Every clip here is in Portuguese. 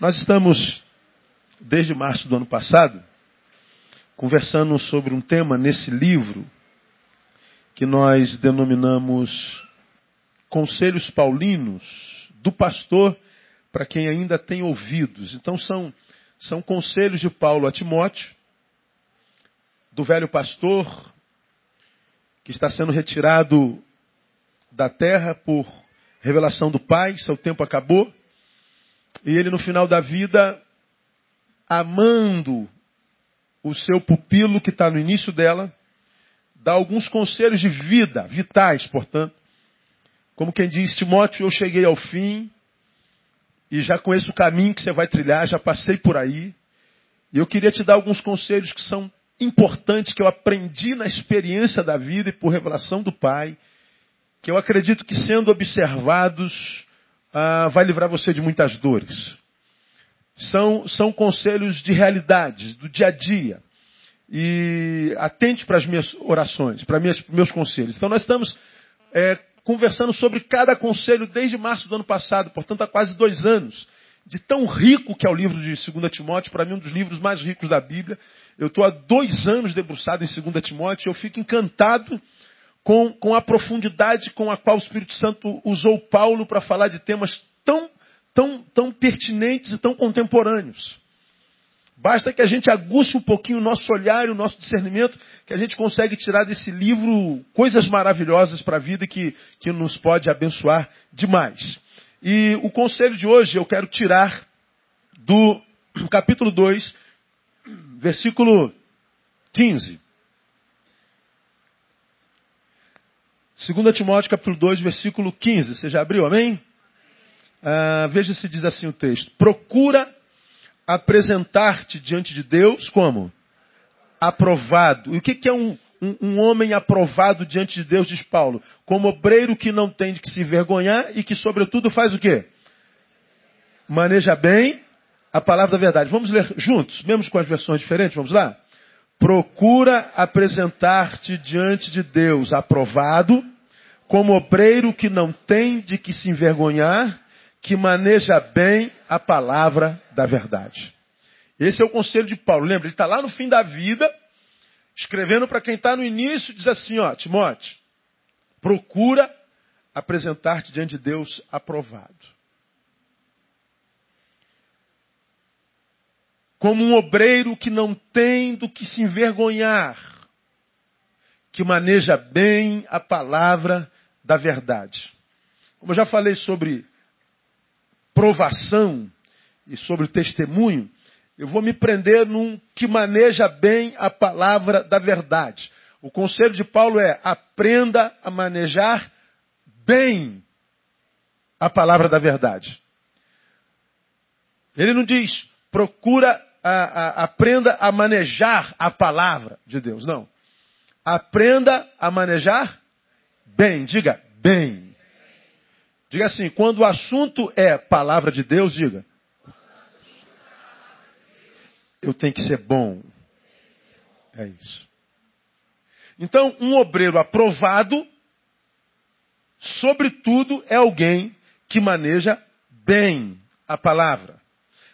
Nós estamos, desde março do ano passado, conversando sobre um tema nesse livro que nós denominamos Conselhos Paulinos do Pastor para quem ainda tem ouvidos. Então são, são conselhos de Paulo a Timóteo, do velho pastor, que está sendo retirado da terra por revelação do Pai, seu tempo acabou. E ele, no final da vida, amando o seu pupilo que está no início dela, dá alguns conselhos de vida, vitais, portanto. Como quem diz, Timóteo, eu cheguei ao fim e já conheço o caminho que você vai trilhar, já passei por aí. E eu queria te dar alguns conselhos que são importantes, que eu aprendi na experiência da vida e por revelação do Pai, que eu acredito que sendo observados ah, vai livrar você de muitas dores. São, são conselhos de realidade, do dia a dia. E atente para as minhas orações, para minhas, meus conselhos. Então nós estamos é, conversando sobre cada conselho desde março do ano passado, portanto há quase dois anos. De tão rico que é o livro de 2 Timóteo, para mim um dos livros mais ricos da Bíblia. Eu estou há dois anos debruçado em 2 Timóteo eu fico encantado com, com a profundidade com a qual o Espírito Santo usou Paulo para falar de temas tão, tão, tão pertinentes e tão contemporâneos. Basta que a gente aguce um pouquinho o nosso olhar e o nosso discernimento, que a gente consegue tirar desse livro coisas maravilhosas para a vida que, que nos pode abençoar demais. E o conselho de hoje eu quero tirar do capítulo 2, versículo 15. 2 Timóteo capítulo 2, versículo 15. Você já abriu, amém? Ah, veja se diz assim o texto. Procura apresentar-te diante de Deus como? Aprovado. E o que é um, um, um, homem aprovado diante de Deus, diz Paulo? Como obreiro que não tem de que se envergonhar e que, sobretudo, faz o quê? Maneja bem a palavra da verdade. Vamos ler juntos, mesmo com as versões diferentes, vamos lá? Procura apresentar-te diante de Deus aprovado, como obreiro que não tem de que se envergonhar, que maneja bem a palavra da verdade. Esse é o conselho de Paulo. Lembra, ele está lá no fim da vida, escrevendo para quem está no início, diz assim, ó, Timóteo, procura apresentar-te diante de Deus aprovado. Como um obreiro que não tem do que se envergonhar, que maneja bem a palavra da verdade. Como eu já falei sobre provação e sobre testemunho, eu vou me prender num que maneja bem a palavra da verdade. O conselho de Paulo é: aprenda a manejar bem a palavra da verdade. Ele não diz, procura a, a, aprenda a manejar a palavra de Deus. Não. Aprenda a manejar bem. Diga bem. Diga assim, quando o assunto é palavra de Deus, diga. Eu tenho que ser bom. É isso. Então, um obreiro aprovado, sobretudo, é alguém que maneja bem a palavra.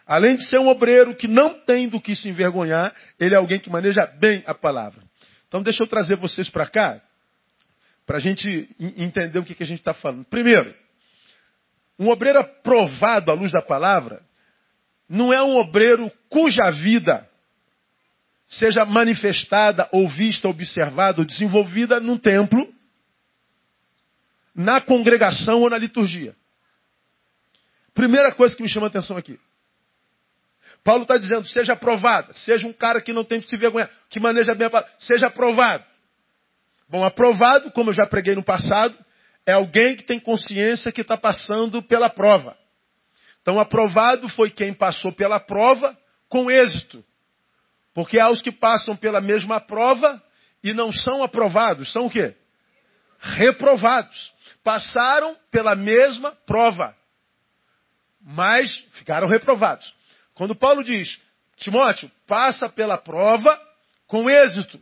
Além de ser um obreiro que não tem do que se envergonhar, ele é alguém que maneja bem a palavra. Então deixa eu trazer vocês para cá, para a gente entender o que, que a gente está falando. Primeiro, um obreiro aprovado à luz da palavra não é um obreiro cuja vida seja manifestada, ou vista, observada, ou desenvolvida num templo, na congregação ou na liturgia. Primeira coisa que me chama a atenção aqui. Paulo está dizendo, seja aprovado, seja um cara que não tem que se vergonhar, que maneja bem a palavra, seja aprovado. Bom, aprovado, como eu já preguei no passado, é alguém que tem consciência que está passando pela prova. Então, aprovado foi quem passou pela prova com êxito. Porque há os que passam pela mesma prova e não são aprovados. São o quê? Reprovados. Passaram pela mesma prova, mas ficaram reprovados. Quando Paulo diz, Timóteo, passa pela prova com êxito.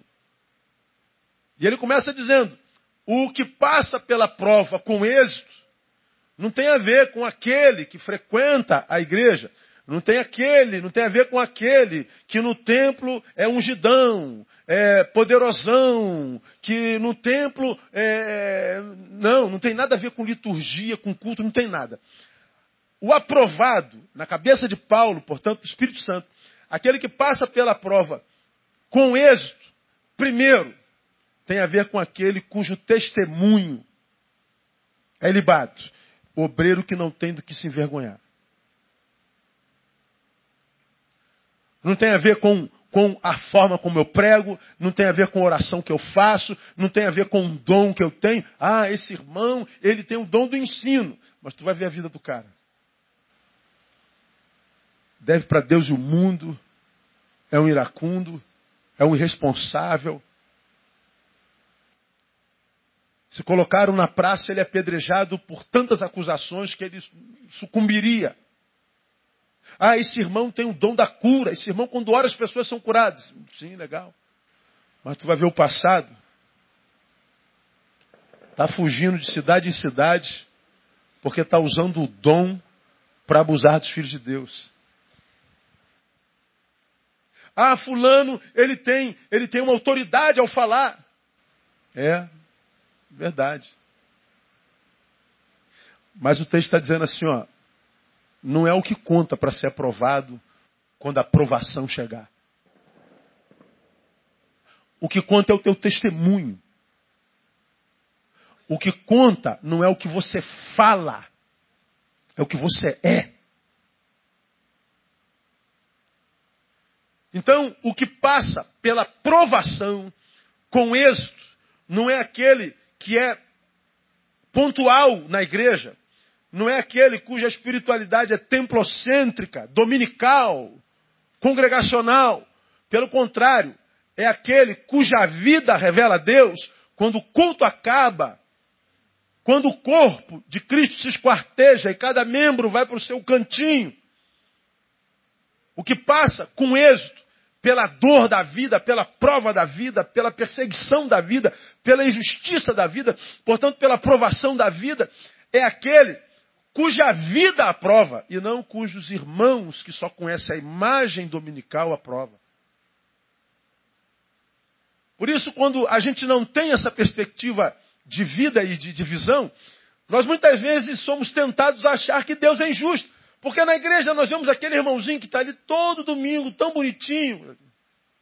E ele começa dizendo, o que passa pela prova com êxito não tem a ver com aquele que frequenta a igreja, Não tem aquele, não tem a ver com aquele que no templo é ungidão, é poderosão, que no templo é. Não, não tem nada a ver com liturgia, com culto, não tem nada. O aprovado, na cabeça de Paulo, portanto, Espírito Santo, aquele que passa pela prova com êxito, primeiro, tem a ver com aquele cujo testemunho é ilibado. Obreiro que não tem do que se envergonhar. Não tem a ver com, com a forma como eu prego, não tem a ver com a oração que eu faço, não tem a ver com o dom que eu tenho. Ah, esse irmão, ele tem o dom do ensino. Mas tu vai ver a vida do cara. Deve para Deus o mundo, é um iracundo, é um irresponsável. Se colocaram na praça, ele é apedrejado por tantas acusações que ele sucumbiria. Ah, esse irmão tem o dom da cura. Esse irmão, quando ora, as pessoas são curadas. Sim, legal. Mas tu vai ver o passado. Está fugindo de cidade em cidade, porque está usando o dom para abusar dos filhos de Deus. Ah, fulano, ele tem, ele tem uma autoridade ao falar. É, verdade. Mas o texto está dizendo assim, ó, não é o que conta para ser aprovado quando a aprovação chegar. O que conta é o teu testemunho. O que conta não é o que você fala, é o que você é. Então, o que passa pela provação com êxito não é aquele que é pontual na igreja, não é aquele cuja espiritualidade é templocêntrica, dominical, congregacional. Pelo contrário, é aquele cuja vida revela Deus quando o culto acaba, quando o corpo de Cristo se esquarteja e cada membro vai para o seu cantinho. O que passa com êxito pela dor da vida, pela prova da vida, pela perseguição da vida, pela injustiça da vida, portanto, pela provação da vida, é aquele cuja vida aprova, e não cujos irmãos que só conhecem a imagem dominical aprova. Por isso, quando a gente não tem essa perspectiva de vida e de, visão, nós muitas vezes somos tentados a achar que Deus é injusto. Porque na igreja nós vemos aquele irmãozinho que está ali todo domingo, tão bonitinho,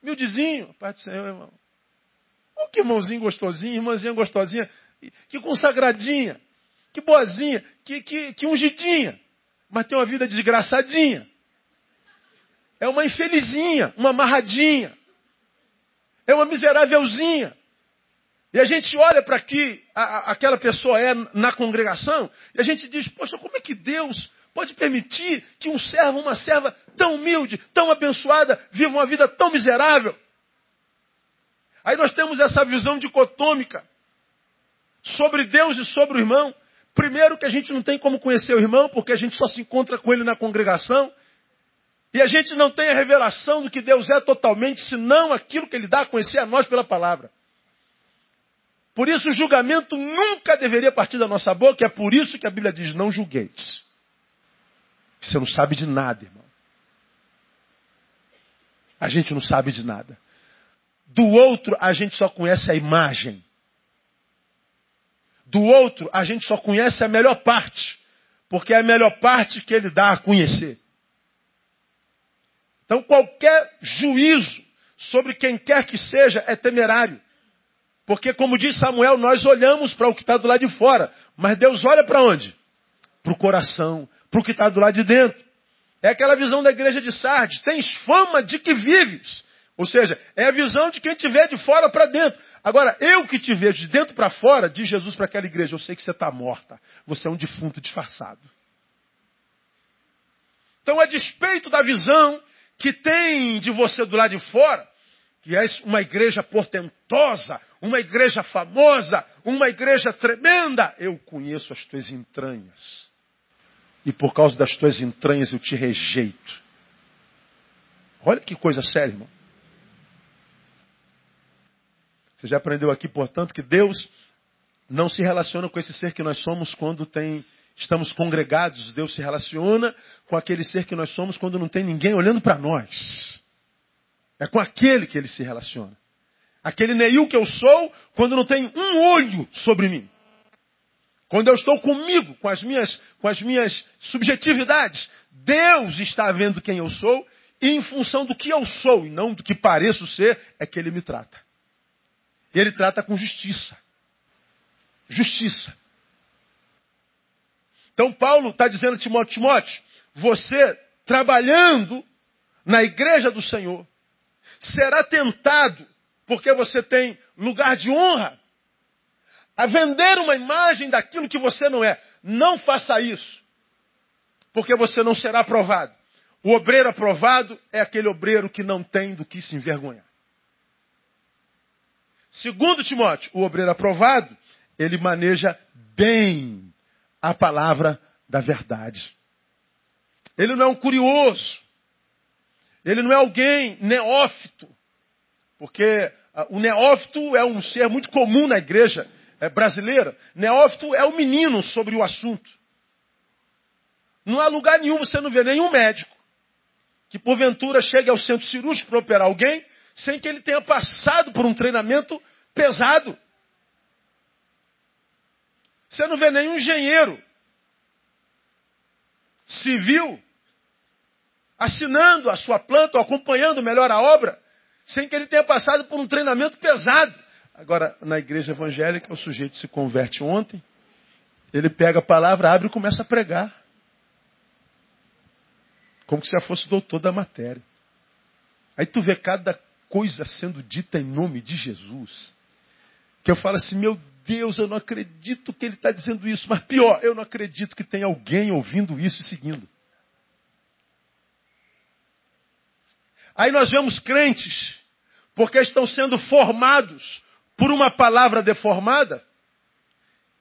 humildezinho, Pai do Senhor, irmão. Oh, que irmãozinho gostosinho, irmãzinha gostosinha, que consagradinha. Que boazinha, que, que, que ungidinha. Mas tem uma vida desgraçadinha. É uma infelizinha, uma amarradinha. É uma miserávelzinha. E a gente olha para que a, aquela pessoa é na congregação e a gente diz, poxa, como é que Deus pode permitir que um servo, uma serva tão humilde, tão abençoada, viva uma vida tão miserável? Aí nós temos essa visão dicotômica sobre Deus e sobre o irmão. Primeiro que a gente não tem como conhecer o irmão, porque a gente só se encontra com ele na congregação. E a gente não tem a revelação do que Deus é totalmente, senão aquilo que ele dá a conhecer a nós pela palavra. Por isso o julgamento nunca deveria partir da nossa boca, é por isso que a Bíblia diz: não julgueis. Você não sabe de nada, irmão. A gente não sabe de nada. Do outro, a gente só conhece a imagem. Do outro, a gente só conhece a melhor parte, porque é a melhor parte que ele dá a conhecer. Então, qualquer juízo sobre quem quer que seja é temerário. Porque, como diz Samuel, nós olhamos para o que está do lado de fora, mas Deus olha para onde? Para o coração, para o que está do lado de dentro. É aquela visão da igreja de Sardes: tens fama de que vives. Ou seja, é a visão de quem te vê de fora para dentro. Agora, eu que te vejo de dentro para fora, diz Jesus para aquela igreja, eu sei que você está morta. Você é um defunto disfarçado. Então, a despeito da visão que tem de você do lado de fora, que és uma igreja portentosa, uma igreja famosa, uma igreja tremenda, eu conheço as tuas entranhas. E por causa das tuas entranhas eu te rejeito. Olha que coisa séria, irmão. Você já aprendeu aqui, portanto, que Deus não se relaciona com esse ser que nós somos quando tem estamos congregados, Deus se relaciona com aquele ser que nós somos quando não tem ninguém olhando para nós. É com aquele que ele se relaciona. Aquele Neil que eu sou quando não tem um olho sobre mim. Quando eu estou comigo, com as minhas, com as minhas subjetividades, Deus está vendo quem eu sou e em função do que eu sou e não do que pareço ser, é que ele me trata. Ele trata com justiça. Justiça. Então Paulo está dizendo a Timóteo, Timóteo, você trabalhando na igreja do Senhor, será tentado, porque você tem lugar de honra, a vender uma imagem daquilo que você não é. Não faça isso, porque você não será aprovado. O obreiro aprovado é aquele obreiro que não tem do que se envergonhar. Segundo Timóteo, o obreiro aprovado, ele maneja bem a palavra da verdade. Ele não é um curioso. Ele não é alguém neófito. Porque ah, o neófito é um ser muito comum na igreja brasileira. Neófito é o menino sobre o assunto. Não há lugar nenhum, você não vê nenhum médico que porventura chegue ao centro cirúrgico para operar alguém sem que ele tenha passado por um treinamento pesado. Você não vê nenhum engenheiro civil assinando a sua planta ou acompanhando melhor a obra sem que ele tenha passado por um treinamento pesado. Agora, na igreja evangélica, o sujeito se converte ontem, ele pega a palavra, abre e começa a pregar. Como se já fosse doutor da matéria. Aí tu vê cada coisa sendo dita em nome de Jesus. Que eu falo assim, meu Deus, eu não acredito que ele está dizendo isso. Mas pior, eu não acredito que tem alguém ouvindo isso e seguindo. Aí nós vemos crentes, porque estão sendo formados por uma palavra deformada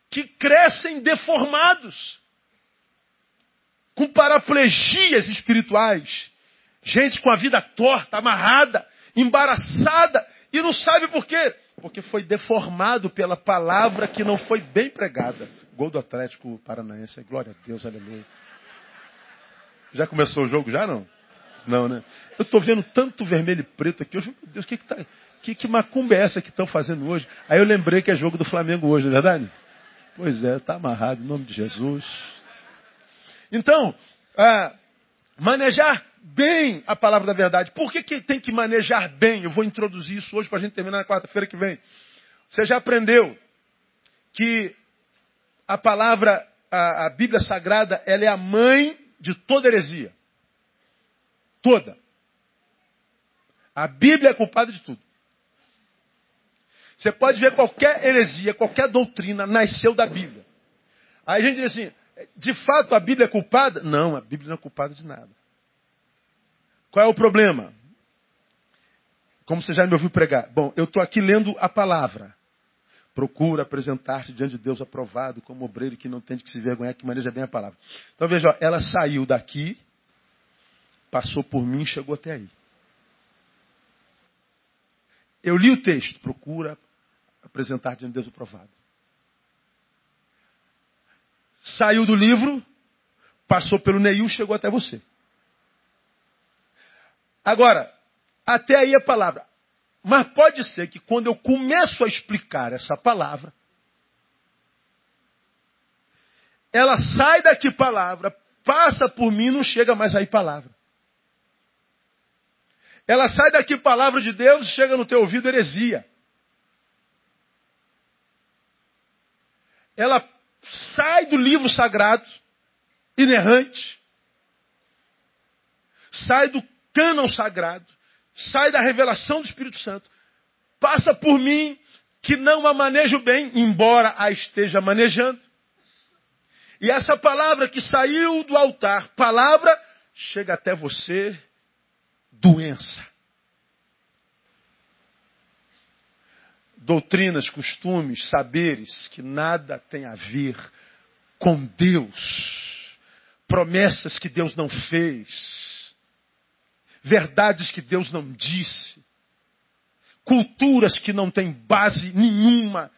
que crescem deformados, com paraplegias espirituais, gente com a vida torta, amarrada, embaraçada, e não sabe por quê? Porque foi deformado pela palavra que não foi bem pregada. Gol do Atlético Paranaense, glória a Deus, aleluia. Já começou o jogo, já não? Não, né? Eu estou vendo tanto vermelho e preto aqui. Hoje, meu Deus, o que está que, que macumba é essa que estão fazendo hoje? Aí eu lembrei que é jogo do Flamengo hoje, não é verdade? Pois é, está amarrado, em nome de Jesus. Então, ah, manejar bem a palavra da verdade. Por que, que tem que manejar bem? Eu vou introduzir isso hoje para a gente terminar na quarta-feira que vem. Você já aprendeu que a palavra, a, a Bíblia Sagrada, ela é a mãe de toda heresia. Toda. A Bíblia é culpada de tudo. Você pode ver qualquer heresia, qualquer doutrina nasceu da Bíblia. Aí a gente diz assim, de fato a Bíblia é culpada? Não, a Bíblia não é culpada de nada. Qual é o problema? Como você já me ouviu pregar? Bom, eu estou aqui lendo a palavra. Procura apresentar-te diante de Deus aprovado, como obreiro que não tem de que se vergonhar, que maneja bem a palavra. Então veja, ó, ela saiu daqui, passou por mim e chegou até aí. Eu li o texto, procura apresentar diante de Deus o provado. Saiu do livro, passou pelo Neil, chegou até você. Agora, até aí a palavra. Mas pode ser que quando eu começo a explicar essa palavra, ela sai daqui palavra, passa por mim, não chega mais aí palavra. Ela sai daqui palavra de Deus, chega no teu ouvido heresia. Ela sai do livro sagrado, inerrante, sai do cânon sagrado, sai da revelação do Espírito Santo, passa por mim que não a manejo bem, embora a esteja manejando. E essa palavra que saiu do altar, palavra, chega até você, doença. Doutrinas, costumes, saberes que nada tem a ver com Deus, promessas que Deus não fez, verdades que Deus não disse, culturas que não têm base nenhuma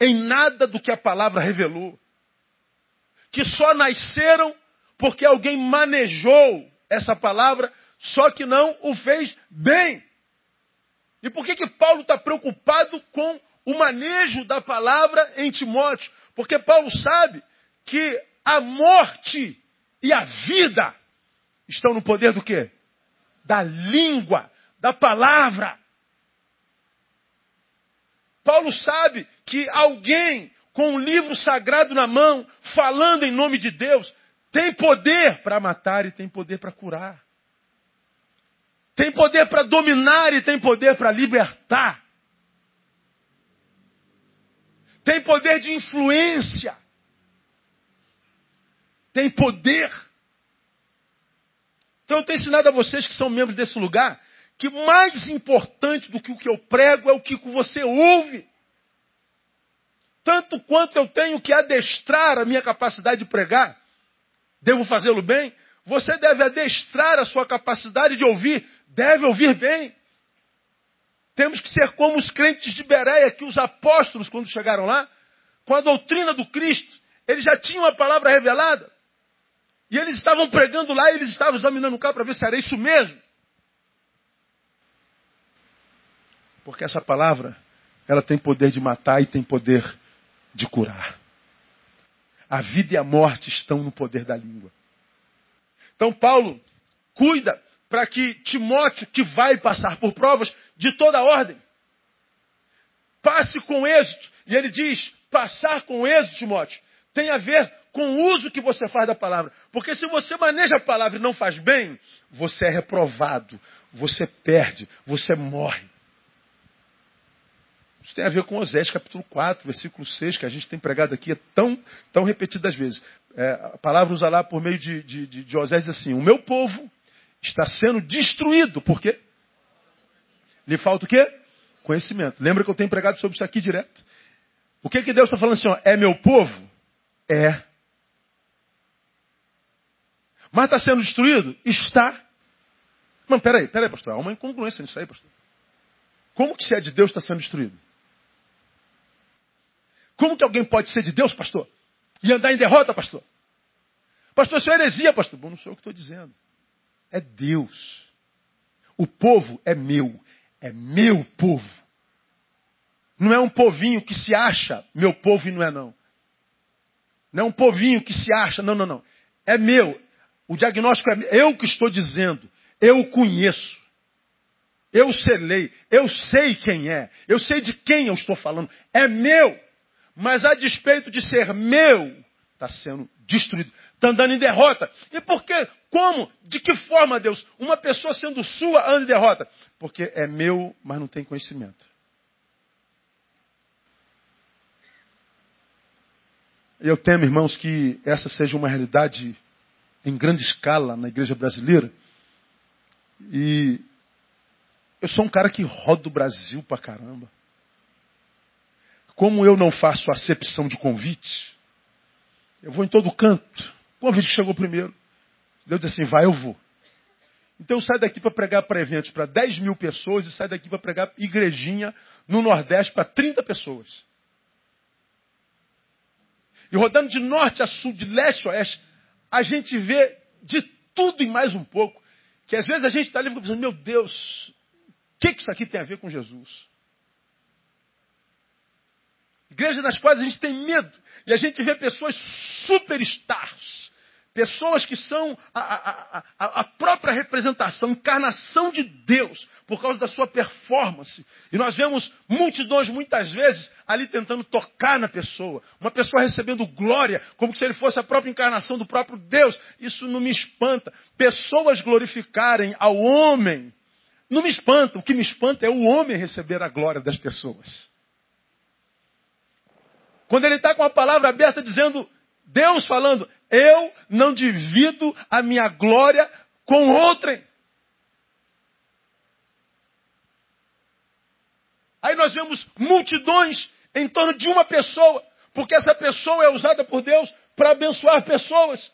em nada do que a palavra revelou, que só nasceram porque alguém manejou essa palavra, só que não o fez bem. E por que, que Paulo está preocupado com o manejo da palavra em Timóteo? Porque Paulo sabe que a morte e a vida estão no poder do quê? Da língua, da palavra. Paulo sabe que alguém com um livro sagrado na mão, falando em nome de Deus, tem poder para matar e tem poder para curar. Tem poder para dominar e tem poder para libertar. Tem poder de influência. Tem poder. Então eu tenho ensinado a vocês que são membros desse lugar que mais importante do que o que eu prego é o que você ouve. Tanto quanto eu tenho que adestrar a minha capacidade de pregar, devo fazê-lo bem, você deve adestrar a sua capacidade de ouvir, deve ouvir bem. Temos que ser como os crentes de Bereia, que os apóstolos, quando chegaram lá, com a doutrina do Cristo, eles já tinham a palavra revelada. E eles estavam pregando lá e eles estavam examinando o carro para ver se era isso mesmo. Porque essa palavra, ela tem poder de matar e tem poder de curar. A vida e a morte estão no poder da língua. Então Paulo cuida para que Timóteo, que vai passar por provas de toda ordem, passe com êxito. E ele diz: passar com êxito, Timóteo, tem a ver com o uso que você faz da palavra. Porque se você maneja a palavra e não faz bem, você é reprovado, você perde, você morre. Isso tem a ver com Osés capítulo 4, versículo 6, que a gente tem pregado aqui tão, tão repetidas vezes. É, a palavra usa lá por meio de, de, de, de Osés assim: O meu povo está sendo destruído. Por quê? Lhe falta o quê? Conhecimento. Lembra que eu tenho pregado sobre isso aqui direto? O que, que Deus está falando assim? Ó, é meu povo? É. Mas está sendo destruído? Está. Mas peraí, peraí, pastor. Há uma incongruência nisso aí, pastor. Como que se é de Deus está sendo destruído? Como que alguém pode ser de Deus, pastor? E andar em derrota, pastor? Pastor, isso é heresia, pastor. Bom, não sou eu que estou dizendo. É Deus. O povo é meu. É meu povo. Não é um povinho que se acha meu povo e não é não. Não é um povinho que se acha, não, não, não. É meu. O diagnóstico é eu que estou dizendo. Eu conheço. Eu selei. Eu sei quem é. Eu sei de quem eu estou falando. É meu. Mas a despeito de ser meu, está sendo destruído. Está andando em derrota. E por quê? Como? De que forma, Deus? Uma pessoa sendo sua anda em derrota. Porque é meu, mas não tem conhecimento. Eu temo, irmãos, que essa seja uma realidade em grande escala na igreja brasileira. E eu sou um cara que roda o Brasil pra caramba. Como eu não faço acepção de convite, eu vou em todo canto. O convite que chegou primeiro. Deus diz assim, vai, eu vou. Então eu saio daqui para pregar para eventos para 10 mil pessoas e saio daqui para pregar igrejinha no Nordeste para 30 pessoas. E rodando de norte a sul, de leste a oeste, a gente vê de tudo e mais um pouco. Que às vezes a gente está ali pensando, meu Deus, o que, que isso aqui tem a ver com Jesus? Igrejas nas quais a gente tem medo. E a gente vê pessoas superstars. Pessoas que são a, a, a, a, própria representação, encarnação de Deus, por causa da sua performance. E nós vemos multidões, muitas vezes, ali tentando tocar na pessoa. Uma pessoa recebendo glória, como se ele fosse a própria encarnação do próprio Deus. Isso não me espanta. Pessoas glorificarem ao homem, não me espanta. O que me espanta é o homem receber a glória das pessoas. Quando ele está com a palavra aberta dizendo, Deus falando, eu não divido a minha glória com outrem. Aí nós vemos multidões em torno de uma pessoa, porque essa pessoa é usada por Deus para abençoar pessoas.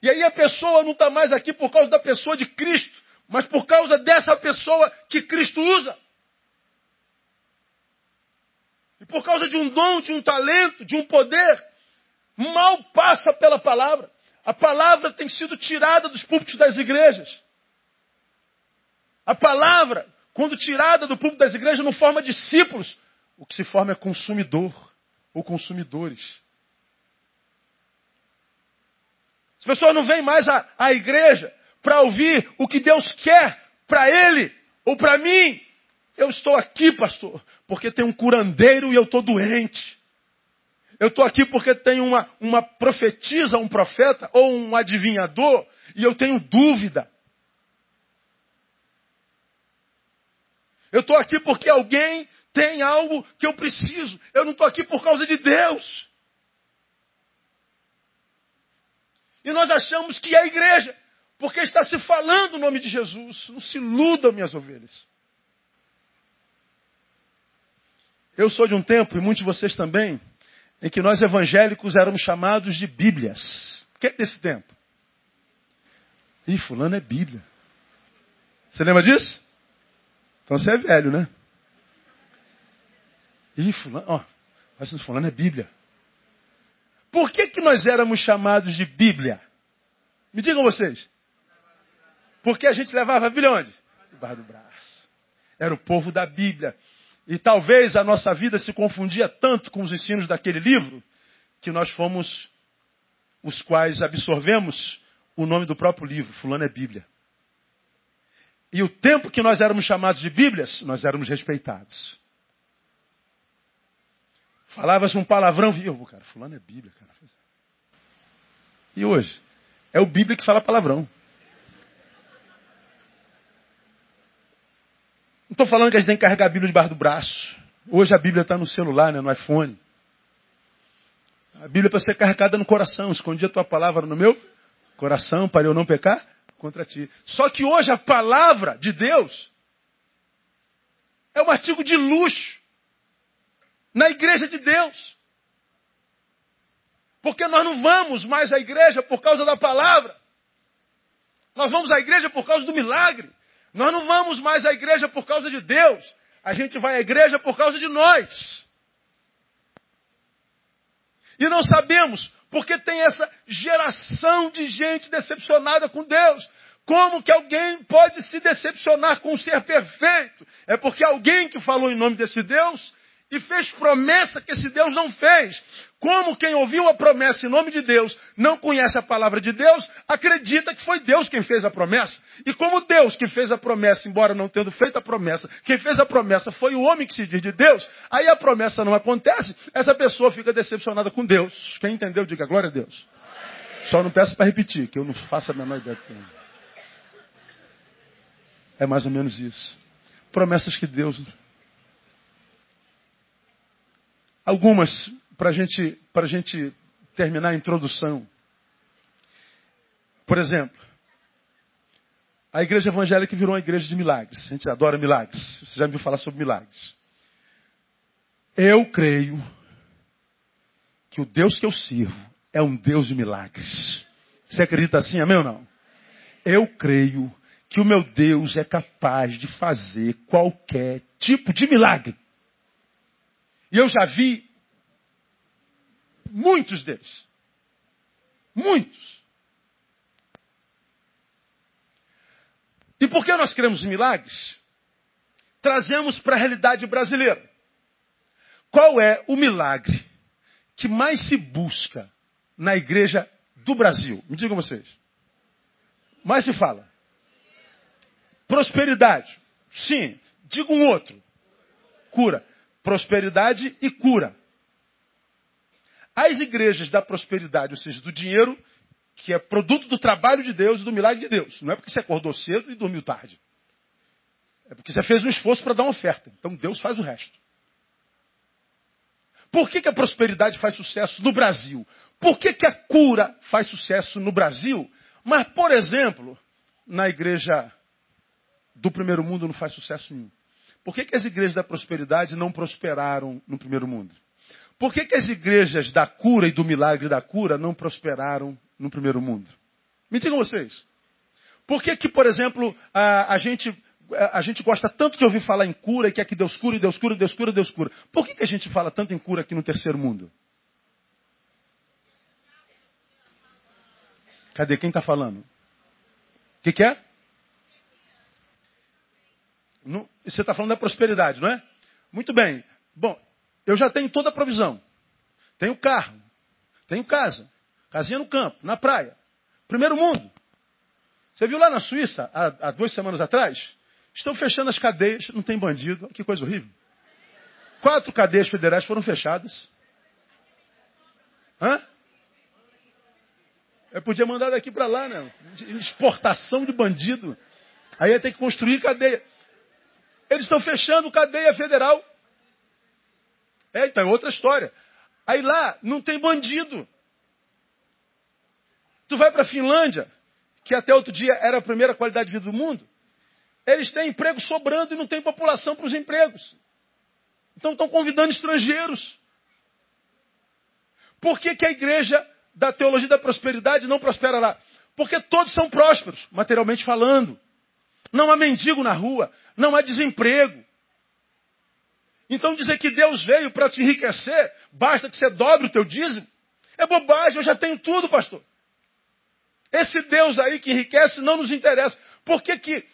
E aí a pessoa não está mais aqui por causa da pessoa de Cristo, mas por causa dessa pessoa que Cristo usa. E por causa de um dom, de um talento, de um poder. mal passa pela palavra. A palavra tem sido tirada dos púlpitos das igrejas. A palavra, quando tirada do púlpito das igrejas, não forma discípulos. O que se forma é consumidor ou consumidores. As pessoas não vêm mais à, à igreja para ouvir o que Deus quer para ele ou para mim. Eu estou aqui, pastor, porque tem um curandeiro e eu estou doente. Eu estou aqui porque tem uma, uma profetisa, um profeta ou um adivinhador e eu tenho dúvida. Eu estou aqui porque alguém tem algo que eu preciso. Eu não estou aqui por causa de Deus. E nós achamos que é a igreja, porque está se falando o nome de Jesus. Não se iludam, minhas ovelhas. Eu sou de um tempo, e muitos de vocês também, em que nós evangélicos éramos chamados de Bíblias. Quem é desse tempo? Ih, fulano é Bíblia. Você lembra disso? Então você é velho, né? Ih, fulano, ó, mas fulano é Bíblia. Por que, que nós éramos chamados de Bíblia? Me digam vocês. Porque a gente levava a Bíblia onde? Debaixo do braço. Era o povo da Bíblia. E talvez a nossa vida se confundia tanto com os ensinos daquele livro, que nós fomos os quais absorvemos o nome do próprio livro. Fulano é Bíblia. E o tempo que nós éramos chamados de Bíblias, nós éramos respeitados. Falava-se um palavrão, viu, cara, fulano é Bíblia, cara. E hoje? É o Bíblia que fala palavrão. Não estou falando que a gente tem que carregar a Bíblia debaixo do braço. Hoje a Bíblia está no celular, né, no iPhone. A Bíblia é para ser carregada no coração. Escondi a tua palavra no meu coração para eu não pecar contra ti. Só que hoje a palavra de Deus é um artigo de luxo na igreja de Deus. Porque nós não vamos mais à igreja por causa da palavra. Nós vamos à igreja por causa do milagre. Nós não vamos mais à igreja por causa de Deus. A gente vai à igreja por causa de nós. E não sabemos porque tem essa geração de gente decepcionada com Deus. Como que alguém pode se decepcionar com um ser perfeito? É porque alguém que falou em nome desse Deus e fez promessa que esse Deus não fez. Como quem ouviu a promessa em nome de Deus não conhece a palavra de Deus, acredita que foi Deus quem fez a promessa. E como Deus que fez a promessa, embora não tendo feito a promessa, quem fez a promessa foi o homem que se diz de Deus, aí a promessa não acontece, essa pessoa fica decepcionada com Deus. Quem entendeu, diga glória a Deus. Só não peço para repetir, que eu não faço a menor ideia do que é. É mais ou menos isso. Promessas que Deus Algumas para gente, a gente terminar a introdução. Por exemplo, a igreja evangélica virou uma igreja de milagres. A gente adora milagres. Você já me viu falar sobre milagres. Eu creio que o Deus que eu sirvo é um Deus de milagres. Você acredita assim, amém ou não? Eu creio que o meu Deus é capaz de fazer qualquer tipo de milagre. E eu já vi muitos deles. Muitos. E por que nós cremos em milagres? Trazemos para a realidade brasileira. Qual é o milagre que mais se busca na igreja do Brasil? Me digam vocês. Mais se fala. Prosperidade. Sim. Diga um outro. Cura prosperidade e cura. As igrejas da prosperidade, ou seja, do dinheiro, que é produto do trabalho de Deus e do milagre de Deus. Não é porque você acordou cedo e dormiu tarde. É porque você fez um esforço para dar uma oferta. Então Deus faz o resto. Por que, que a prosperidade faz sucesso no Brasil? Por que, que a cura faz sucesso no Brasil? Mas, por exemplo, na igreja do primeiro mundo não faz sucesso nenhum. Por que, que as igrejas da prosperidade não prosperaram no primeiro mundo? Por que, que as igrejas da cura e do milagre da cura não prosperaram no primeiro mundo? Me digam vocês. Por que, que por exemplo, a, a gente a gente gosta tanto de ouvir falar em cura e quer que Deus cure, Deus cura, Deus cura, Deus cura. Por que, que a gente fala tanto em cura aqui no terceiro mundo? Cadê? Quem está falando? O que, que é? Não, você está falando da prosperidade, não é? Muito bem. Bom, eu já tenho toda a provisão. Tenho carro, tenho casa, casinha no campo, na praia. Primeiro mundo. Você viu lá na Suíça, há, há duas semanas atrás? Estão fechando as cadeias, não tem bandido. Que coisa horrível. Quatro cadeias federais foram fechadas. Hã? Eu podia mandar daqui para lá, né? Exportação de bandido. Aí ia ter que construir cadeia. Eles estão fechando cadeia federal. É, então é outra história. Aí lá não tem bandido. Tu vai para a Finlândia, que até outro dia era a primeira qualidade de vida do mundo. Eles têm emprego sobrando e não tem população para os empregos. Então estão convidando estrangeiros. Por que, que a igreja da teologia da prosperidade não prospera lá? Porque todos são prósperos, materialmente falando. Não há mendigo na rua, não há desemprego. Então dizer que Deus veio para te enriquecer, basta que você dobre o teu dízimo, é bobagem, eu já tenho tudo, pastor. Esse Deus aí que enriquece não nos interessa. Por que, que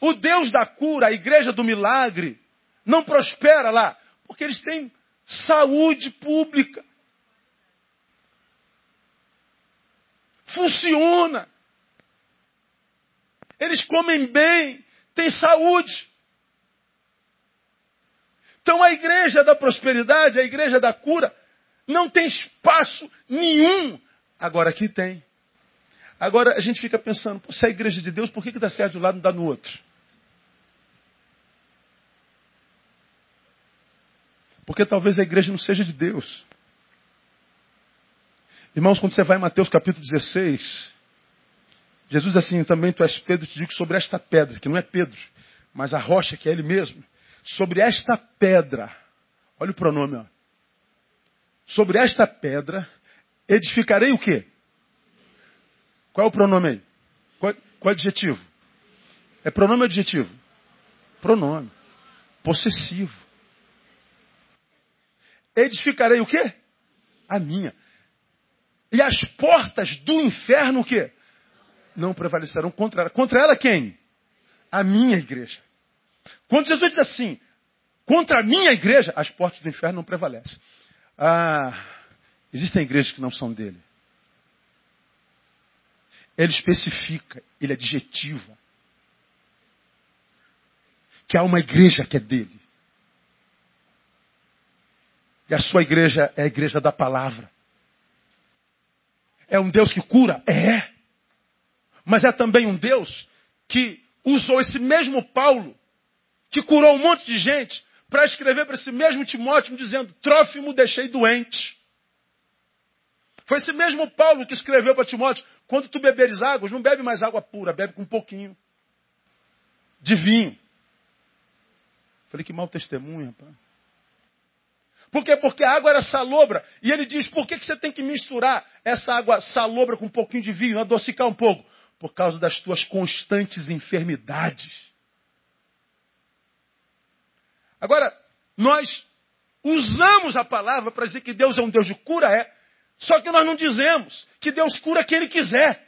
o Deus da cura, a igreja do milagre, não prospera lá? Porque eles têm saúde pública. Funciona. Eles comem bem, têm saúde. Então a igreja da prosperidade, a igreja da cura, não tem espaço nenhum. Agora aqui tem. Agora a gente fica pensando, se é a igreja de Deus, por que, que dá certo de um lado e não dá no outro? Porque talvez a igreja não seja de Deus. Irmãos, quando você vai em Mateus capítulo 16, Jesus diz assim, também tu és Pedro, te digo sobre esta pedra, que não é Pedro, mas a rocha que é ele mesmo. Sobre esta pedra, olha o pronome, ó. Sobre esta pedra edificarei o quê? Qual é o pronome aí? Qual, qual é o adjetivo? É pronome ou adjetivo? Pronome. Possessivo. Edificarei o quê? A minha. E as portas do inferno o quê? Não prevalecerão contra ela. Contra ela quem? A minha igreja. Quando Jesus diz assim, contra a minha igreja, as portas do inferno não prevalecem. Ah, existem igrejas que não são dele. Ele especifica, ele adjetiva. Que há uma igreja que é dele. E a sua igreja é a igreja da palavra. É um Deus que cura? É. Mas é também um Deus que usou esse mesmo Paulo, que curou um monte de gente, para escrever para esse mesmo Timóteo, dizendo: Trófimo deixei doente. Foi esse mesmo Paulo que escreveu para Timóteo: quando tu beberes água, não bebe mais água pura, bebe com um pouquinho de vinho. Falei que mau testemunho, rapaz. Por quê? Porque a água era salobra. E ele diz: por que, que você tem que misturar essa água salobra com um pouquinho de vinho, adocicar um pouco? Por causa das tuas constantes enfermidades. Agora, nós usamos a palavra para dizer que Deus é um Deus de cura, é. Só que nós não dizemos que Deus cura quem Ele quiser.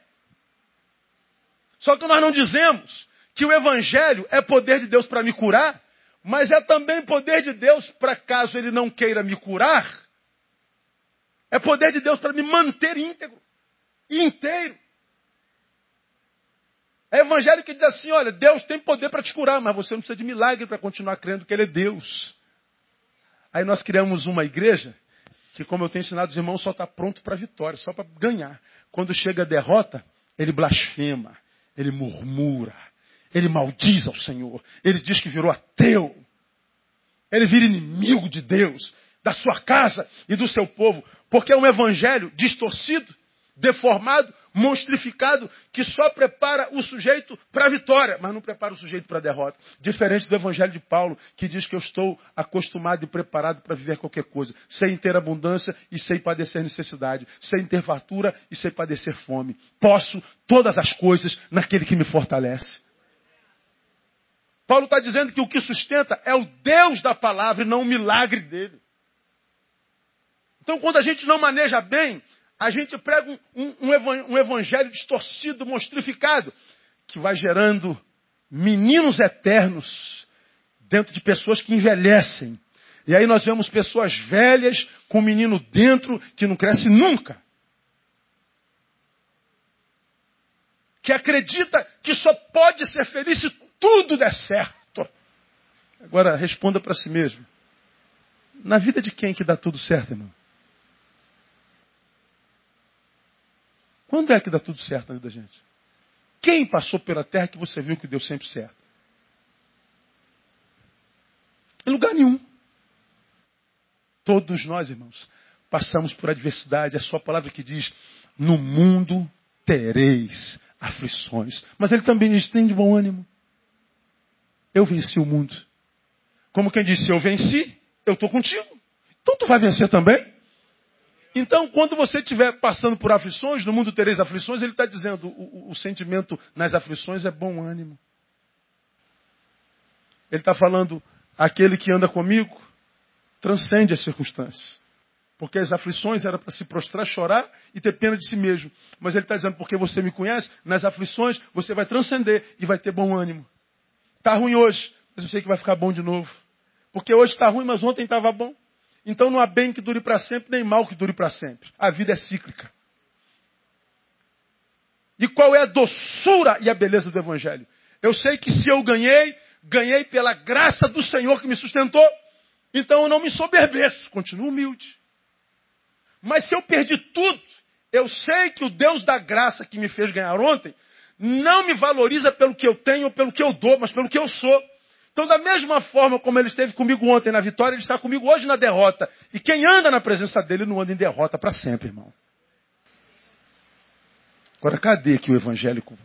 Só que nós não dizemos que o Evangelho é poder de Deus para me curar, mas é também poder de Deus para caso ele não queira me curar. É poder de Deus para me manter íntegro e inteiro. É evangelho que diz assim: olha, Deus tem poder para te curar, mas você não precisa de milagre para continuar crendo que Ele é Deus. Aí nós criamos uma igreja que, como eu tenho ensinado os irmãos, só está pronto para a vitória, só para ganhar. Quando chega a derrota, ele blasfema, ele murmura, ele maldiz ao Senhor. Ele diz que virou ateu. Ele vira inimigo de Deus, da sua casa e do seu povo. Porque é um evangelho distorcido, deformado, monstrificado, que só prepara o sujeito para a vitória, mas não prepara o sujeito para a derrota. Diferente do evangelho de Paulo, que diz que eu estou acostumado e preparado para viver qualquer coisa, sem ter abundância e sem padecer necessidade, sem ter fartura e sem padecer fome. Posso todas as coisas naquele que me fortalece. Paulo está dizendo que o que sustenta é o Deus da palavra e não o milagre dele. Então, quando a gente não maneja bem a gente prega um, um, um evangelho distorcido, monstrificado, que vai gerando meninos eternos dentro de pessoas que envelhecem. E aí nós vemos pessoas velhas com um menino dentro que não cresce nunca. Que acredita que só pode ser feliz se tudo der certo. Agora responda para si mesmo. Na vida de quem que dá tudo certo, irmão? Quando é que dá tudo certo na vida da gente? Quem passou pela terra que você viu que deu sempre certo? Em lugar nenhum. Todos nós, irmãos, passamos por adversidade. É a sua palavra que diz: no mundo tereis aflições. Mas ele também diz: tem de bom ânimo. Eu venci o mundo. Como quem disse: eu venci, eu estou contigo. Então tu vai vencer também. Então, quando você estiver passando por aflições, no mundo tereis aflições, ele está dizendo, o, o, sentimento nas aflições é bom ânimo. Ele está falando, aquele que anda comigo transcende as circunstâncias. Porque as aflições era para se prostrar, chorar e ter pena de si mesmo. Mas ele está dizendo, porque você me conhece, nas aflições você vai transcender e vai ter bom ânimo. Está ruim hoje, mas eu sei que vai ficar bom de novo. Porque hoje está ruim, mas ontem estava bom. Então não há bem que dure para sempre, nem mal que dure para sempre. A vida é cíclica. E qual é a doçura e a beleza do Evangelho? Eu sei que se eu ganhei, ganhei pela graça do Senhor que me sustentou. Então eu não me soberbeço, continuo humilde. Mas se eu perdi tudo, eu sei que o Deus da graça que me fez ganhar ontem não me valoriza pelo que eu tenho ou pelo que eu dou, mas pelo que eu sou. Então, da mesma forma como ele esteve comigo ontem na vitória, ele está comigo hoje na derrota. E quem anda na presença dele não anda em derrota para sempre, irmão. Agora, cadê que o evangélico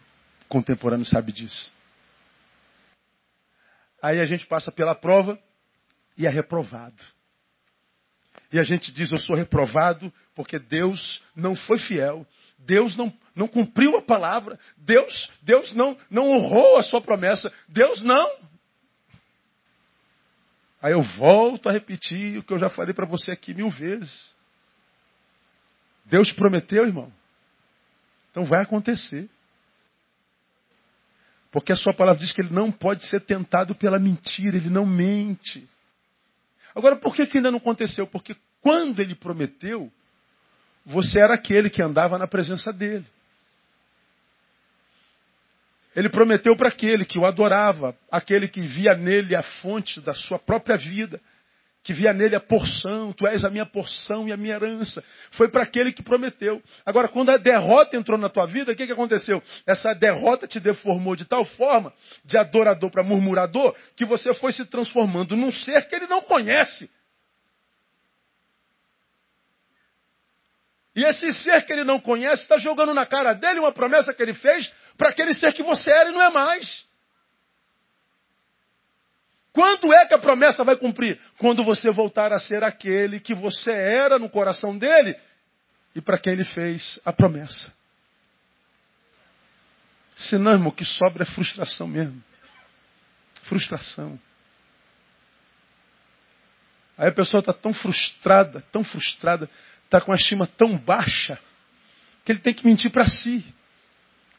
contemporâneo sabe disso? Aí a gente passa pela prova e é reprovado. E a gente diz, eu sou reprovado porque Deus não foi fiel. Deus não, não cumpriu a palavra. Deus, Deus não, não honrou a sua promessa. Deus não. Aí eu volto a repetir o que eu já falei para você aqui mil vezes. Deus prometeu, irmão. Então vai acontecer. Porque a sua palavra diz que ele não pode ser tentado pela mentira, ele não mente. Agora, por que, que ainda não aconteceu? Porque quando ele prometeu, você era aquele que andava na presença dele. Ele prometeu para aquele que o adorava, aquele que via nele a fonte da sua própria vida, que via nele a porção, tu és a minha porção e a minha herança. Foi para aquele que prometeu. Agora, quando a derrota entrou na tua vida, o que, que aconteceu? Essa derrota te deformou de tal forma, de adorador para murmurador, que você foi se transformando num ser que ele não conhece. E esse ser que ele não conhece está jogando na cara dele uma promessa que ele fez para aquele ser que você era e não é mais. Quando é que a promessa vai cumprir? Quando você voltar a ser aquele que você era no coração dele e para quem ele fez a promessa. Senão, irmão, o que sobra é frustração mesmo. Frustração. Aí a pessoa está tão frustrada, tão frustrada, está com a estima tão baixa, que ele tem que mentir para si.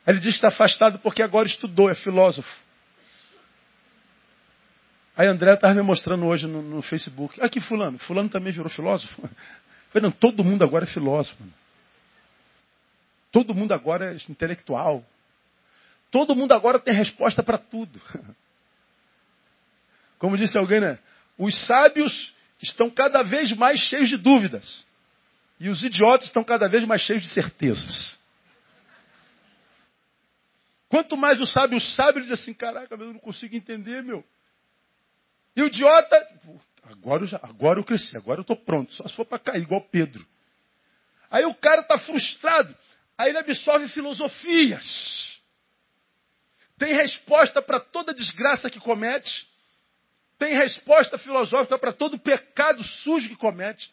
Ele diz que está afastado porque agora estudou, é filósofo. Aí André estava me mostrando hoje no, no, Facebook. Aqui, fulano. Fulano também virou filósofo. falei, não, todo mundo agora é filósofo. Todo mundo agora é intelectual. Todo mundo agora tem resposta para tudo. Como disse alguém, né? Os sábios estão cada vez mais cheios de dúvidas. E os idiotas estão cada vez mais cheios de certezas. Quanto mais o sábio sabe, ele diz assim: caraca, eu não consigo entender, meu. E o idiota, agora eu, já, agora eu cresci, agora eu estou pronto, só se for para cair, igual Pedro. Aí o cara está frustrado, aí ele absorve filosofias. Tem resposta para toda desgraça que comete, tem resposta filosófica para todo pecado sujo que comete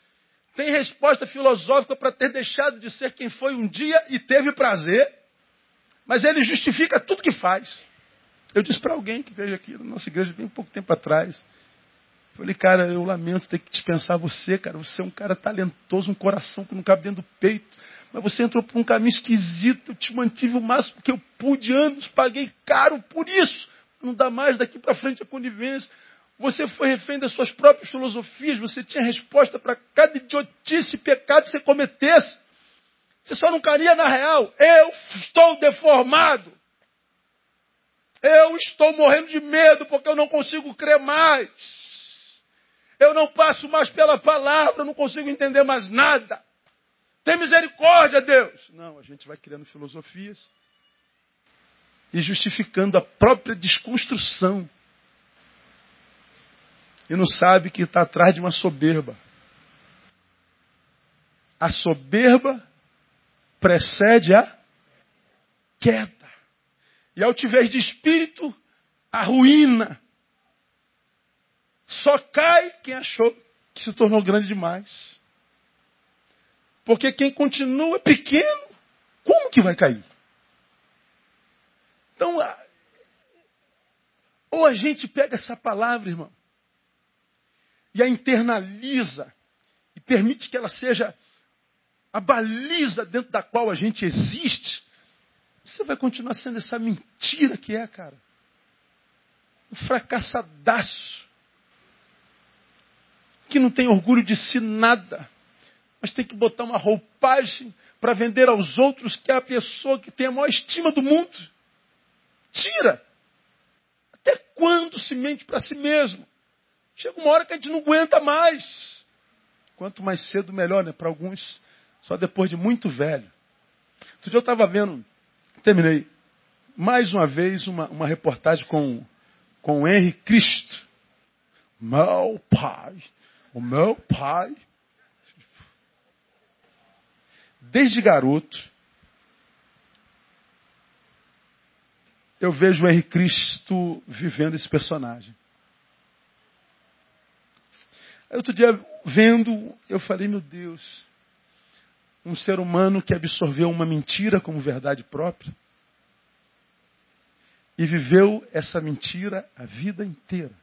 tem resposta filosófica para ter deixado de ser quem foi um dia e teve prazer, mas ele justifica tudo que faz. Eu disse para alguém que veio aqui na nossa igreja bem pouco tempo atrás. Falei, cara, eu lamento ter que dispensar você, cara. Você é um cara talentoso, um coração que não cabe dentro do peito. Mas você entrou por um caminho esquisito. Eu te mantive o máximo que eu pude anos, paguei caro por isso. Não dá mais daqui para frente a conivência. Você foi refém das suas próprias filosofias. Você tinha resposta para cada idiotice e pecado que você cometesse. Você só não caria na real. Eu estou deformado. Eu estou morrendo de medo porque eu não consigo crer mais. Eu não passo mais pela palavra, não consigo entender mais nada. Tem misericórdia, Deus. Não, a gente vai criando filosofias e justificando a própria desconstrução. E não sabe que está atrás de uma soberba. A soberba precede a queda. E a altivez de espírito, a ruína. Só cai quem achou que se tornou grande demais. Porque quem continua pequeno, como que vai cair? Então, ou a gente pega essa palavra, irmão, e a internaliza, e permite que ela seja a baliza dentro da qual a gente existe, você vai continuar sendo essa mentira que é, cara. Um fracassadaço. Que não tem orgulho de si nada. Mas tem que botar uma roupagem para vender aos outros que é a pessoa que tem a maior estima do mundo. Tira. Até quando se mente para si mesmo? Chega uma hora que a gente não aguenta mais. Quanto mais cedo, melhor, né? Para alguns, só depois de muito velho. Outro dia eu estava vendo, terminei, mais uma vez uma, uma reportagem com, com o Henry Cristo. Meu pai, o meu pai, desde garoto, eu vejo o Henri Cristo vivendo esse personagem. Aí outro dia, vendo, eu falei, meu Deus, um ser humano que absorveu uma mentira como verdade própria e viveu essa mentira a vida inteira.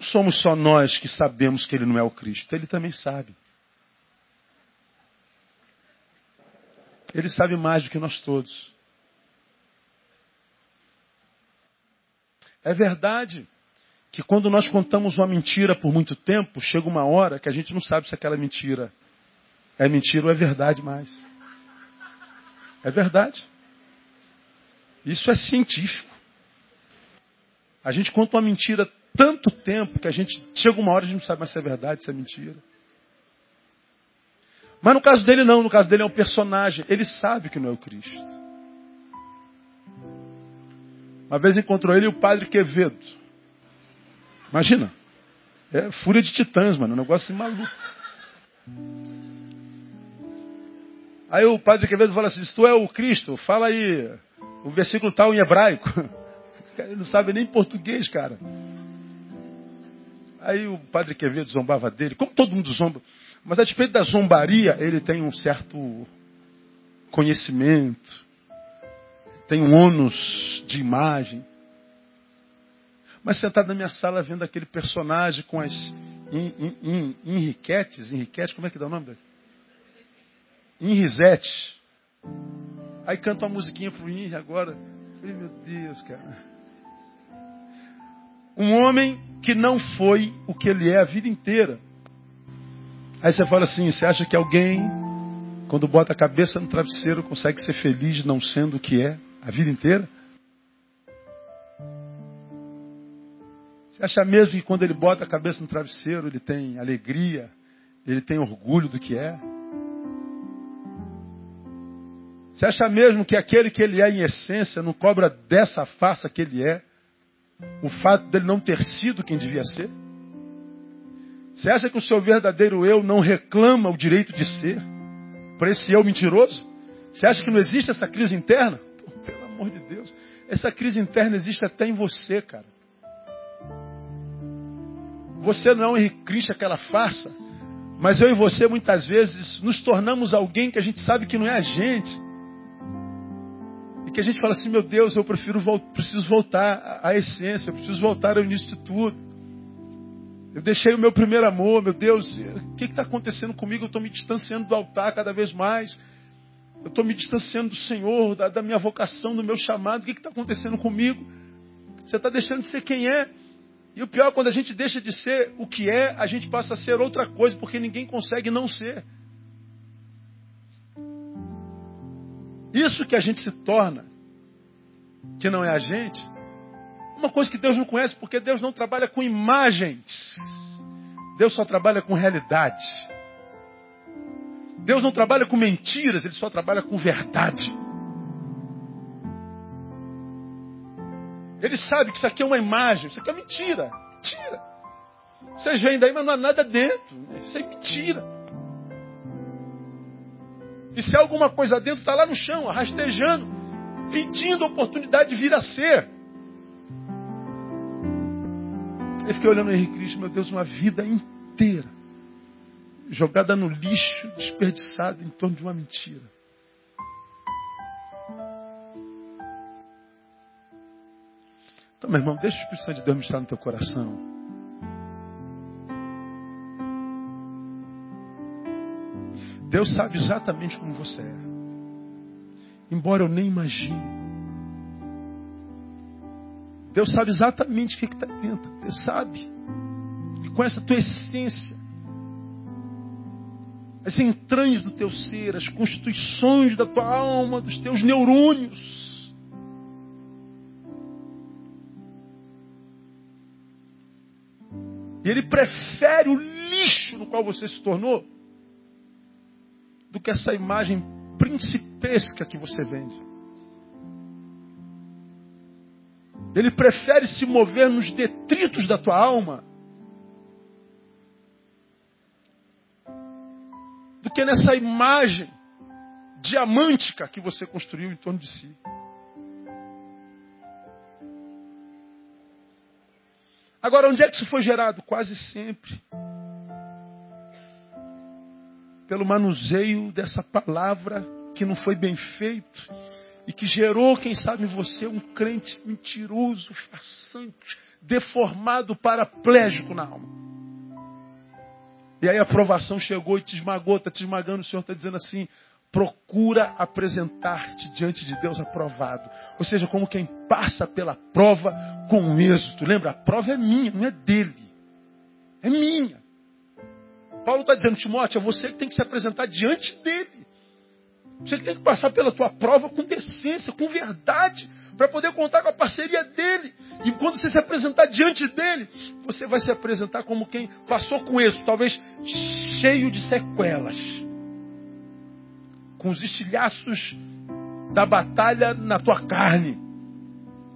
Somos só nós que sabemos que ele não é o Cristo, ele também sabe. Ele sabe mais do que nós todos. É verdade que quando nós contamos uma mentira por muito tempo, chega uma hora que a gente não sabe se aquela mentira é mentira ou é verdade mais. É verdade. Isso é científico. A gente conta uma mentira tanto tempo que a gente chega uma hora e a gente não sabe mais se é verdade, se é mentira. Mas no caso dele não, no caso dele é um personagem. Ele sabe que não é o Cristo. Uma vez encontrou ele e o padre Quevedo. Imagina. É fúria de titãs, mano. Um negócio assim maluco. Aí o padre Quevedo fala assim: se tu é o Cristo, fala aí o versículo tal em hebraico. Ele não sabe nem português, cara. Aí o padre Quevedo zombava dele, como todo mundo zomba. Mas a despeito da zombaria, ele tem um certo conhecimento, tem um ônus de imagem. Mas sentado na minha sala vendo aquele personagem com as Henriquetes, Henriquetes, como é que dá o nome dele? Henrisete. Aí canta uma musiquinha pro Henri agora. falei, meu Deus, cara. Um homem que não foi o que ele é a vida inteira. Aí você fala assim: você acha que alguém, quando bota a cabeça no travesseiro, consegue ser feliz não sendo o que é a vida inteira? Você acha mesmo que quando ele bota a cabeça no travesseiro, ele tem alegria, ele tem orgulho do que é? Você acha mesmo que aquele que ele é em essência não cobra dessa farsa que ele é o fato dele não ter sido quem devia ser? Você acha que o seu verdadeiro eu não reclama o direito de ser? Para esse eu mentiroso? Você acha que não existe essa crise interna? Amor de Deus. Essa crise interna existe até em você, cara. Você não é um Henrique Cristo, aquela farsa. Mas eu e você, muitas vezes, nos tornamos alguém que a gente sabe que não é a gente. E que a gente fala assim, meu Deus, eu prefiro preciso voltar à essência, eu preciso voltar ao início de tudo. Eu deixei o meu primeiro amor, meu Deus, o que está acontecendo comigo? Eu estou me distanciando do altar cada vez mais. Eu estou me distanciando do Senhor, da, da, minha vocação, do meu chamado. O que está acontecendo comigo? Você está deixando de ser quem é. E o pior, quando a gente deixa de ser o que é, a gente passa a ser outra coisa, porque ninguém consegue não ser. Isso que a gente se torna, que não é a gente, uma coisa que Deus não conhece, porque Deus não trabalha com imagens. Deus só trabalha com realidade. Deus não trabalha com mentiras, Ele só trabalha com verdade. Ele sabe que isso aqui é uma imagem, isso aqui é mentira. Mentira. Vocês veem daí, mas não há nada dentro. Isso é mentira. E se há alguma coisa dentro, está lá no chão, rastejando, pedindo a oportunidade de vir a ser. Eu fiquei olhando o Henrique Cristo, meu Deus, uma vida inteira jogada no lixo, desperdiçada em torno de uma mentira. Então, meu irmão, deixa o Espírito Santo de Deus ministrar no teu coração. Deus sabe exatamente como você é. Embora eu nem imagine. Deus sabe exatamente o que está dentro. Deus sabe. Ele conhece a tua essência. As entranhas do teu ser, as constituições da tua alma, dos teus neurônios. E ele prefere o lixo no qual você se tornou do que essa imagem principesca que você vende. Ele prefere se mover nos detritos da tua alma que nessa imagem diamântica que você construiu em torno de si. Agora, onde é que isso foi gerado? Quase sempre pelo manuseio dessa palavra que não foi bem feito e que gerou, quem sabe, em você um crente mentiroso, farsante, deformado, paraplégico na alma. E aí a aprovação chegou e te esmagou, está te esmagando, o Senhor está dizendo assim, procura apresentar-te diante de Deus aprovado. Ou seja, como quem passa pela prova com êxito. Lembra, a prova é minha, não é dele. É minha. Paulo está dizendo, Timóteo, é você que tem que se apresentar diante dele. Você tem que passar pela tua prova com decência, com verdade, para poder contar com a parceria dele. E quando você se apresentar diante dele, você vai se apresentar como quem passou com êxito, talvez cheio de sequelas com os estilhaços da batalha na tua carne,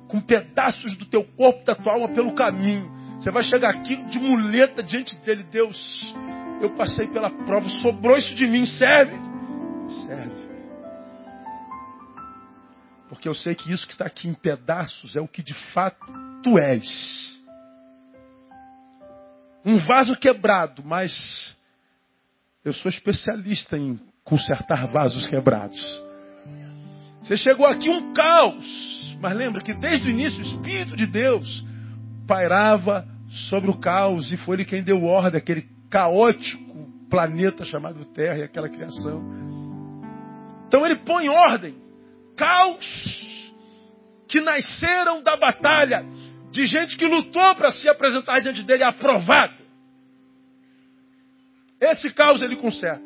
com pedaços do teu corpo, da tua alma pelo caminho. Você vai chegar aqui de muleta diante dele, Deus, eu passei pela prova, sobrou isso de mim, serve? Serve. Porque eu sei que isso que está aqui em pedaços é o que de fato tu és. Um vaso quebrado, mas eu sou especialista em consertar vasos quebrados. Você chegou aqui um caos, mas lembra que desde o início o Espírito de Deus pairava sobre o caos e foi ele quem deu ordem àquele caótico planeta chamado Terra e aquela criação. Então ele põe ordem, caos que nasceram da batalha de gente que lutou para se apresentar diante dele aprovado. Esse caos ele conserta.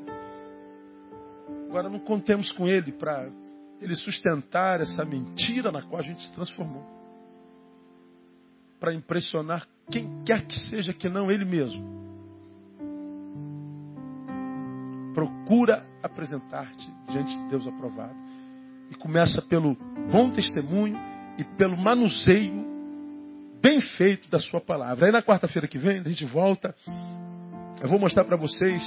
Agora não contemos com ele para ele sustentar essa mentira na qual a gente se transformou. Para impressionar quem quer que seja que não ele mesmo. Procura apresentar-te diante de Deus aprovado. E começa pelo bom testemunho e pelo manuseio bem feito da sua palavra. Aí na quarta-feira que vem, a gente volta. Eu vou mostrar para vocês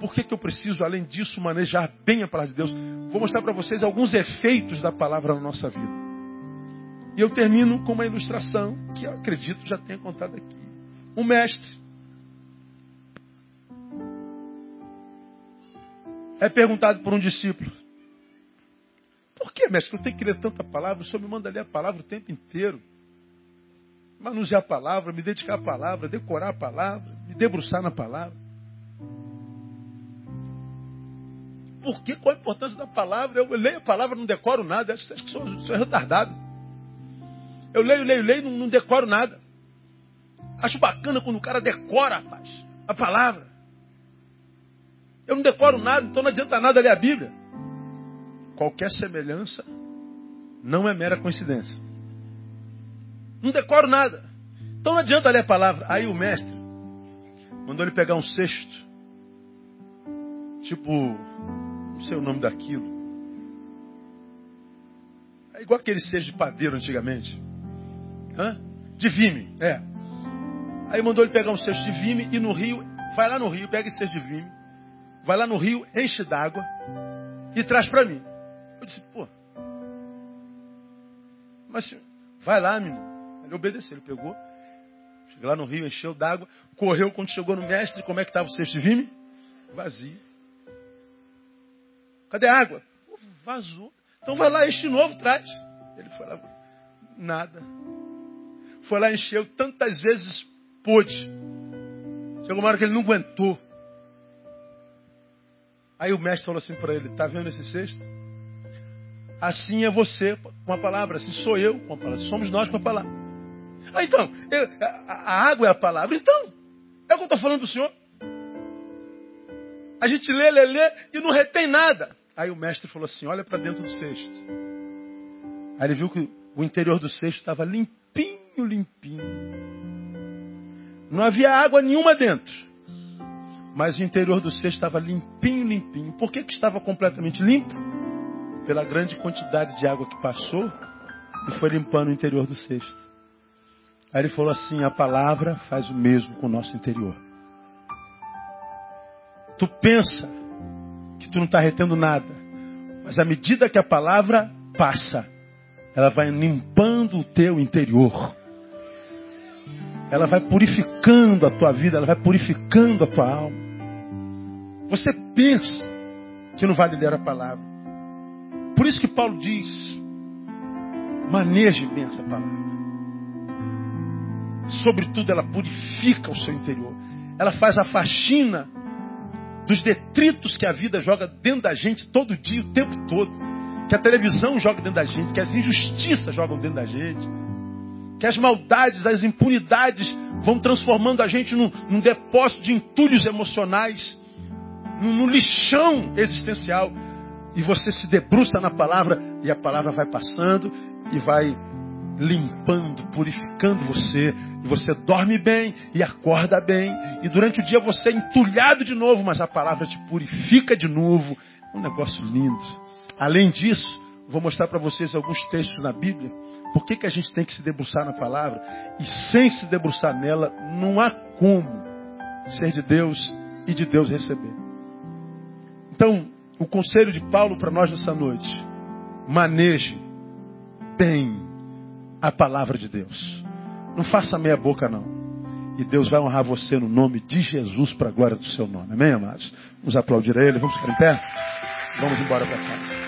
por que, que eu preciso, além disso, manejar bem a palavra de Deus? Vou mostrar para vocês alguns efeitos da palavra na nossa vida. E eu termino com uma ilustração que eu acredito já tenha contado aqui. Um mestre é perguntado por um discípulo: que, mestre? Eu tenho que ler tanta palavra. O senhor me manda ler a palavra o tempo inteiro. Manusear a palavra, me dedicar à palavra, decorar a palavra, me debruçar na palavra. Por que? Qual a importância da palavra? Eu leio a palavra, não decoro nada. Acho que sou, sou retardado. Eu leio, leio, leio, não, não decoro nada. Acho bacana quando o cara decora, rapaz, a palavra. Eu não decoro nada, então não adianta nada ler a Bíblia. Qualquer semelhança não é mera coincidência. Não decoro nada. Então não adianta ler a palavra. Aí o mestre mandou ele pegar um cesto. Tipo, não sei o nome daquilo. É igual aquele cesto de padeiro antigamente. Hã? De vime, é. Aí mandou ele pegar um cesto de vime e no rio, vai lá no rio, pega esse cesto de vime, vai lá no rio, enche d'água e traz para mim. Eu disse, pô, mas vai lá, menino. Ele obedeceu, ele pegou, chegou lá no rio, encheu d'água, correu quando chegou no mestre, como é que estava o de vime? Vazio. Cadê a água? Vazou. Então vai lá, enche de novo, traz. Ele foi lá, nada. Foi lá, encheu tantas vezes pôde. Chegou uma hora que ele não aguentou. Aí o mestre falou assim para ele: Está vendo esse cesto? Assim é você com a palavra, assim sou eu com a palavra, somos nós com a palavra. Ah, então, eu, a, a, água é a palavra, então, é o que eu estou falando do senhor. A gente lê, lê, lê e não retém nada. Aí o mestre falou assim: olha para dentro do cesto. Aí ele viu que o interior do cesto estava limpinho, limpinho. Não havia água nenhuma dentro. Mas o interior do cesto estava limpinho, limpinho. Por que, que estava completamente limpo? Pela grande quantidade de água que passou e foi limpando o interior do cesto. Aí ele falou assim: a palavra faz o mesmo com o nosso interior. Tu pensa que tu não está retendo nada, mas à medida que a palavra passa, ela vai limpando o teu interior ela vai purificando a tua vida, ela vai purificando a tua alma. Você pensa que não vai ler a palavra. Por isso que Paulo diz: maneje bem essa palavra. Sobretudo, ela purifica o seu interior. Ela faz a faxina dos detritos que a vida joga dentro da gente todo dia, o tempo todo. Que a televisão joga dentro da gente, que as injustiças jogam dentro da gente que as maldades, as impunidades vão transformando a gente num, num depósito de entulhos emocionais, num, num lixão existencial. E você se debruça na palavra e a palavra vai passando e vai limpando, purificando você. E você dorme bem e acorda bem. E durante o dia você é entulhado de novo, mas a palavra te purifica de novo. É um negócio lindo. Além disso, vou mostrar para vocês alguns textos na Bíblia por que, que a gente tem que se debruçar na palavra? E sem se debruçar nela, não há como ser de Deus e de Deus receber. Então, o conselho de Paulo para nós nessa noite: maneje bem a palavra de Deus. Não faça meia boca, não. E Deus vai honrar você no nome de Jesus para a glória do seu nome. Amém, amados? Vamos aplaudir a Ele. Vamos ficar em pé? Vamos embora para casa.